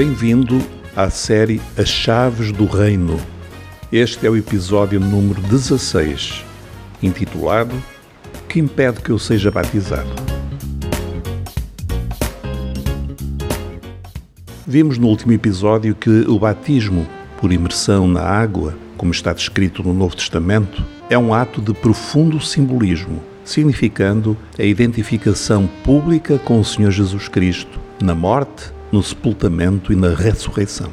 Bem-vindo à série As Chaves do Reino. Este é o episódio número 16, intitulado Que impede que eu seja batizado? Vimos no último episódio que o batismo por imersão na água, como está descrito no Novo Testamento, é um ato de profundo simbolismo, significando a identificação pública com o Senhor Jesus Cristo na morte no sepultamento e na ressurreição.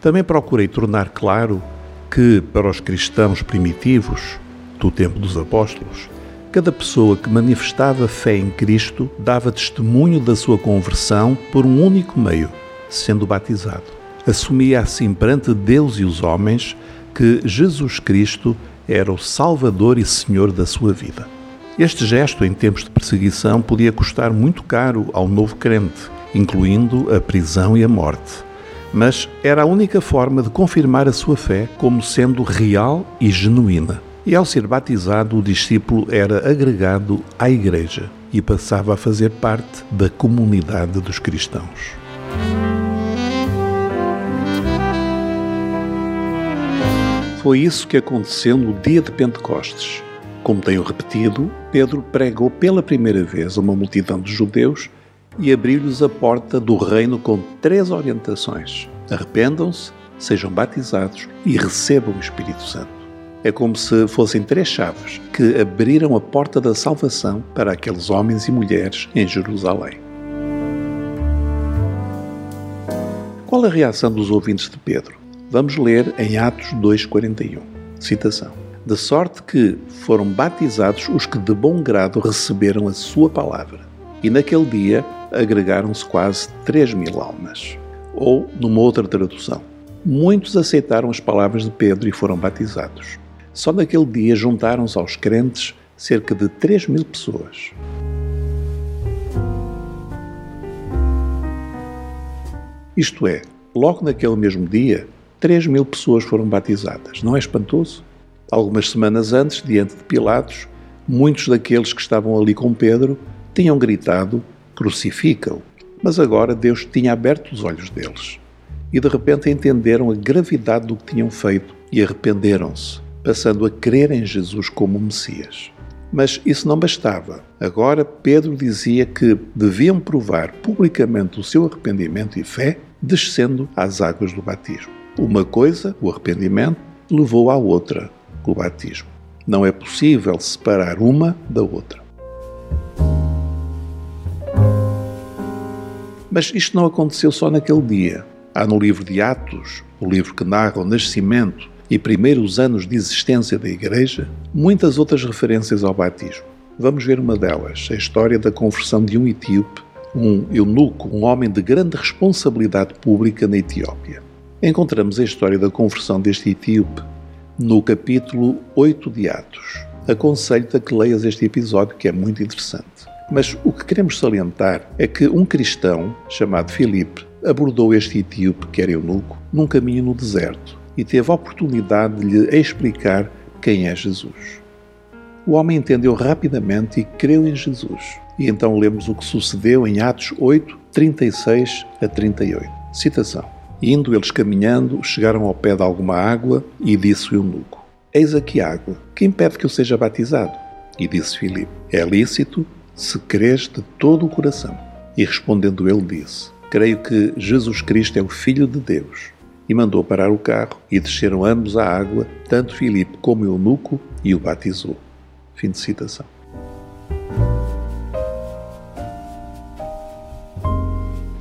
Também procurei tornar claro que, para os cristãos primitivos do tempo dos apóstolos, cada pessoa que manifestava fé em Cristo dava testemunho da sua conversão por um único meio, sendo batizado. Assumia assim perante Deus e os homens que Jesus Cristo era o Salvador e Senhor da sua vida. Este gesto, em tempos de perseguição, podia custar muito caro ao novo crente incluindo a prisão e a morte. Mas era a única forma de confirmar a sua fé como sendo real e genuína. E ao ser batizado, o discípulo era agregado à Igreja e passava a fazer parte da comunidade dos cristãos. Foi isso que aconteceu no dia de Pentecostes. Como tenho repetido, Pedro pregou pela primeira vez a uma multidão de judeus e abriu-lhes a porta do reino com três orientações: arrependam-se, sejam batizados e recebam o Espírito Santo. É como se fossem três chaves que abriram a porta da salvação para aqueles homens e mulheres em Jerusalém. Qual a reação dos ouvintes de Pedro? Vamos ler em Atos 2,41. Citação. De sorte que foram batizados os que de bom grado receberam a sua palavra. E naquele dia agregaram-se quase 3 mil almas. Ou, numa outra tradução, muitos aceitaram as palavras de Pedro e foram batizados. Só naquele dia juntaram-se aos crentes cerca de 3 mil pessoas. Isto é, logo naquele mesmo dia, 3 mil pessoas foram batizadas. Não é espantoso? Algumas semanas antes, diante de Pilatos, muitos daqueles que estavam ali com Pedro tinham gritado crucifica-o. Mas agora Deus tinha aberto os olhos deles e de repente entenderam a gravidade do que tinham feito e arrependeram-se, passando a crer em Jesus como Messias. Mas isso não bastava. Agora Pedro dizia que deviam provar publicamente o seu arrependimento e fé descendo às águas do batismo. Uma coisa, o arrependimento, levou à outra, o batismo. Não é possível separar uma da outra. Mas isto não aconteceu só naquele dia. Há no livro de Atos, o livro que narra o nascimento e primeiros anos de existência da Igreja, muitas outras referências ao batismo. Vamos ver uma delas, a história da conversão de um etíope, um eunuco, um homem de grande responsabilidade pública na Etiópia. Encontramos a história da conversão deste etíope no capítulo 8 de Atos. Aconselho-te a que leias este episódio, que é muito interessante. Mas o que queremos salientar é que um cristão chamado Filipe abordou este etíope, que era eunuco, num caminho no deserto e teve a oportunidade de lhe explicar quem é Jesus. O homem entendeu rapidamente e creu em Jesus. E então lemos o que sucedeu em Atos 8, 36 a 38. Citação. Indo eles caminhando, chegaram ao pé de alguma água e disse o eunuco: Eis aqui água, que impede que eu seja batizado? E disse Filipe: É lícito se crês de todo o coração. E respondendo ele, disse: Creio que Jesus Cristo é o Filho de Deus. E mandou parar o carro, e desceram ambos à água, tanto Filipe como Eunuco, e o batizou. Fim de citação.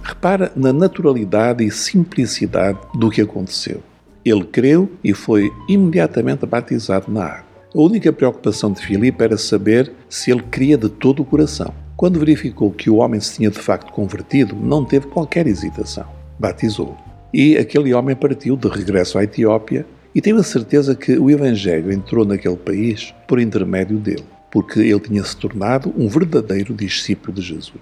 Repara na naturalidade e simplicidade do que aconteceu. Ele creu e foi imediatamente batizado na água. A única preocupação de Filipe era saber se ele cria de todo o coração. Quando verificou que o homem se tinha de facto convertido, não teve qualquer hesitação. Batizou. E aquele homem partiu de regresso à Etiópia e teve a certeza que o Evangelho entrou naquele país por intermédio dele, porque ele tinha se tornado um verdadeiro discípulo de Jesus.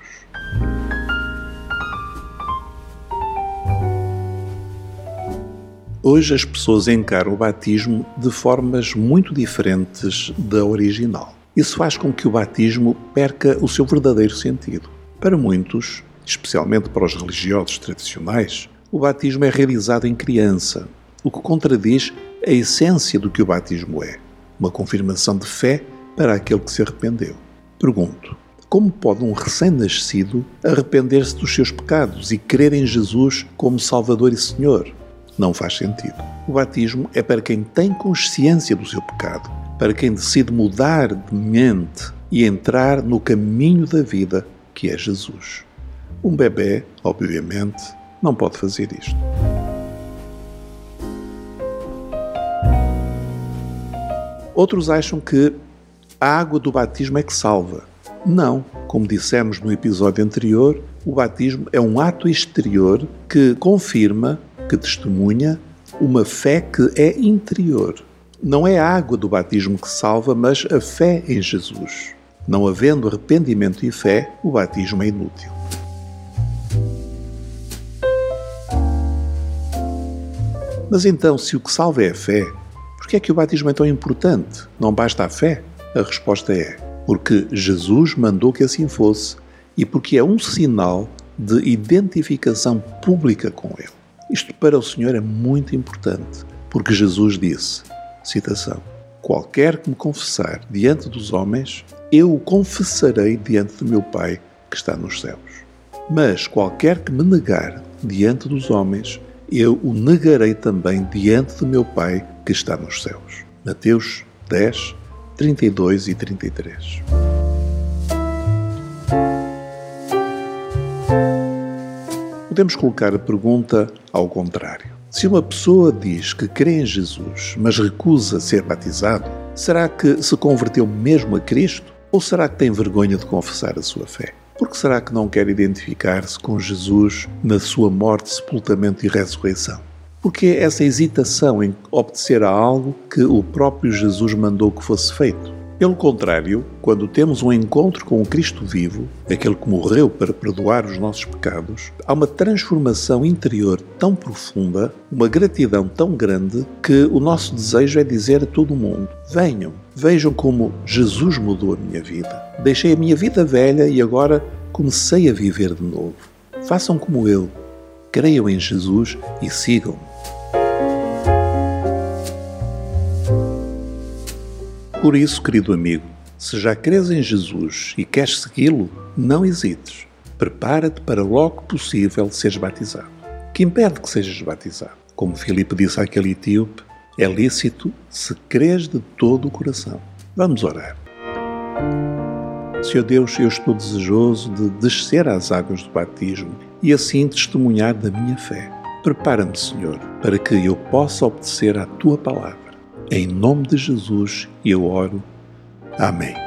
Hoje as pessoas encaram o batismo de formas muito diferentes da original. Isso faz com que o batismo perca o seu verdadeiro sentido. Para muitos, especialmente para os religiosos tradicionais, o batismo é realizado em criança, o que contradiz a essência do que o batismo é: uma confirmação de fé para aquele que se arrependeu. Pergunto: como pode um recém-nascido arrepender-se dos seus pecados e crer em Jesus como Salvador e Senhor? Não faz sentido. O batismo é para quem tem consciência do seu pecado, para quem decide mudar de mente e entrar no caminho da vida que é Jesus. Um bebê, obviamente, não pode fazer isto. Outros acham que a água do batismo é que salva. Não, como dissemos no episódio anterior, o batismo é um ato exterior que confirma, que testemunha uma fé que é interior. Não é a água do batismo que salva, mas a fé em Jesus. Não havendo arrependimento e fé, o batismo é inútil. Mas então, se o que salva é a fé, por que é que o batismo é tão importante? Não basta a fé? A resposta é: porque Jesus mandou que assim fosse e porque é um sinal de identificação pública com Ele. Isto para o Senhor é muito importante, porque Jesus disse, citação, Qualquer que me confessar diante dos homens, eu o confessarei diante do meu Pai que está nos céus. Mas qualquer que me negar diante dos homens, eu o negarei também diante do meu Pai que está nos céus. Mateus 10, 32 e 33. Podemos colocar a pergunta ao contrário. Se uma pessoa diz que crê em Jesus, mas recusa ser batizado, será que se converteu mesmo a Cristo? Ou será que tem vergonha de confessar a sua fé? Por que será que não quer identificar-se com Jesus na sua morte, sepultamento e ressurreição? Porque essa hesitação em obedecer a algo que o próprio Jesus mandou que fosse feito. Pelo contrário, quando temos um encontro com o Cristo vivo, aquele que morreu para perdoar os nossos pecados, há uma transformação interior tão profunda, uma gratidão tão grande, que o nosso desejo é dizer a todo mundo: venham, vejam como Jesus mudou a minha vida. Deixei a minha vida velha e agora comecei a viver de novo. Façam como eu. Creiam em Jesus e sigam-me. Por isso, querido amigo, se já crês em Jesus e queres segui-lo, não hesites. Prepara-te para logo possível seres batizado. Que impede que sejas batizado? Como Filipe disse àquele etíope, é lícito se crês de todo o coração. Vamos orar. Senhor Deus, eu estou desejoso de descer às águas do batismo e assim testemunhar da minha fé. Prepara-me, Senhor, para que eu possa obedecer à tua palavra em nome de Jesus eu oro. Amém.